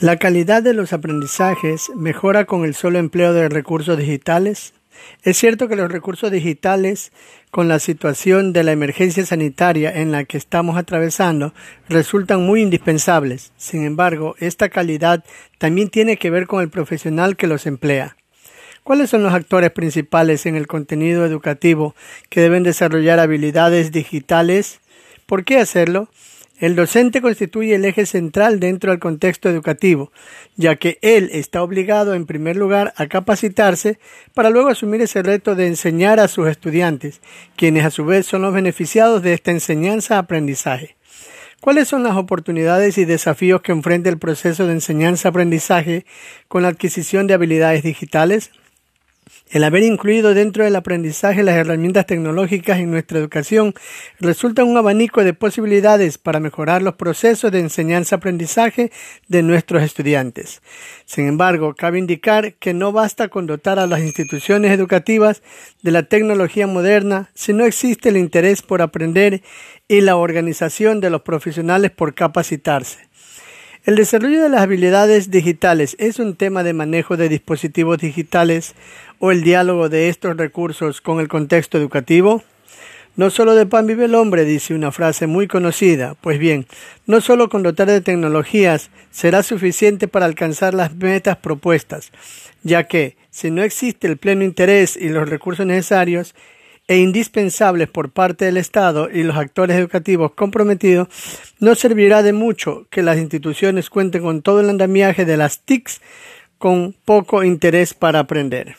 La calidad de los aprendizajes mejora con el solo empleo de recursos digitales. Es cierto que los recursos digitales, con la situación de la emergencia sanitaria en la que estamos atravesando, resultan muy indispensables. Sin embargo, esta calidad también tiene que ver con el profesional que los emplea. ¿Cuáles son los actores principales en el contenido educativo que deben desarrollar habilidades digitales? ¿Por qué hacerlo? El docente constituye el eje central dentro del contexto educativo, ya que él está obligado en primer lugar a capacitarse para luego asumir ese reto de enseñar a sus estudiantes, quienes a su vez son los beneficiados de esta enseñanza-aprendizaje. ¿Cuáles son las oportunidades y desafíos que enfrenta el proceso de enseñanza-aprendizaje con la adquisición de habilidades digitales? El haber incluido dentro del aprendizaje las herramientas tecnológicas en nuestra educación resulta un abanico de posibilidades para mejorar los procesos de enseñanza-aprendizaje de nuestros estudiantes. Sin embargo, cabe indicar que no basta con dotar a las instituciones educativas de la tecnología moderna si no existe el interés por aprender y la organización de los profesionales por capacitarse. El desarrollo de las habilidades digitales es un tema de manejo de dispositivos digitales o el diálogo de estos recursos con el contexto educativo. No solo de pan vive el hombre, dice una frase muy conocida. Pues bien, no solo con dotar de tecnologías será suficiente para alcanzar las metas propuestas, ya que, si no existe el pleno interés y los recursos necesarios, e indispensables por parte del Estado y los actores educativos comprometidos, no servirá de mucho que las instituciones cuenten con todo el andamiaje de las TICs con poco interés para aprender.